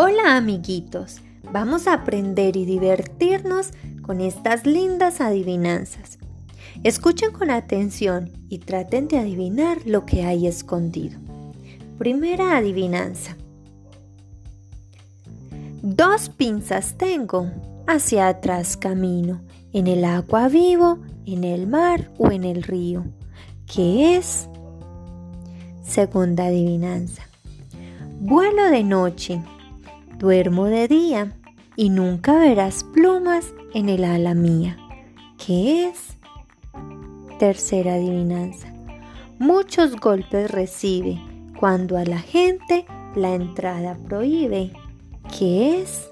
Hola amiguitos, vamos a aprender y divertirnos con estas lindas adivinanzas. Escuchen con atención y traten de adivinar lo que hay escondido. Primera adivinanza. Dos pinzas tengo, hacia atrás camino, en el agua vivo, en el mar o en el río. ¿Qué es? Segunda adivinanza. Vuelo de noche, Duermo de día y nunca verás plumas en el ala mía. ¿Qué es? Tercera adivinanza. Muchos golpes recibe cuando a la gente la entrada prohíbe. ¿Qué es?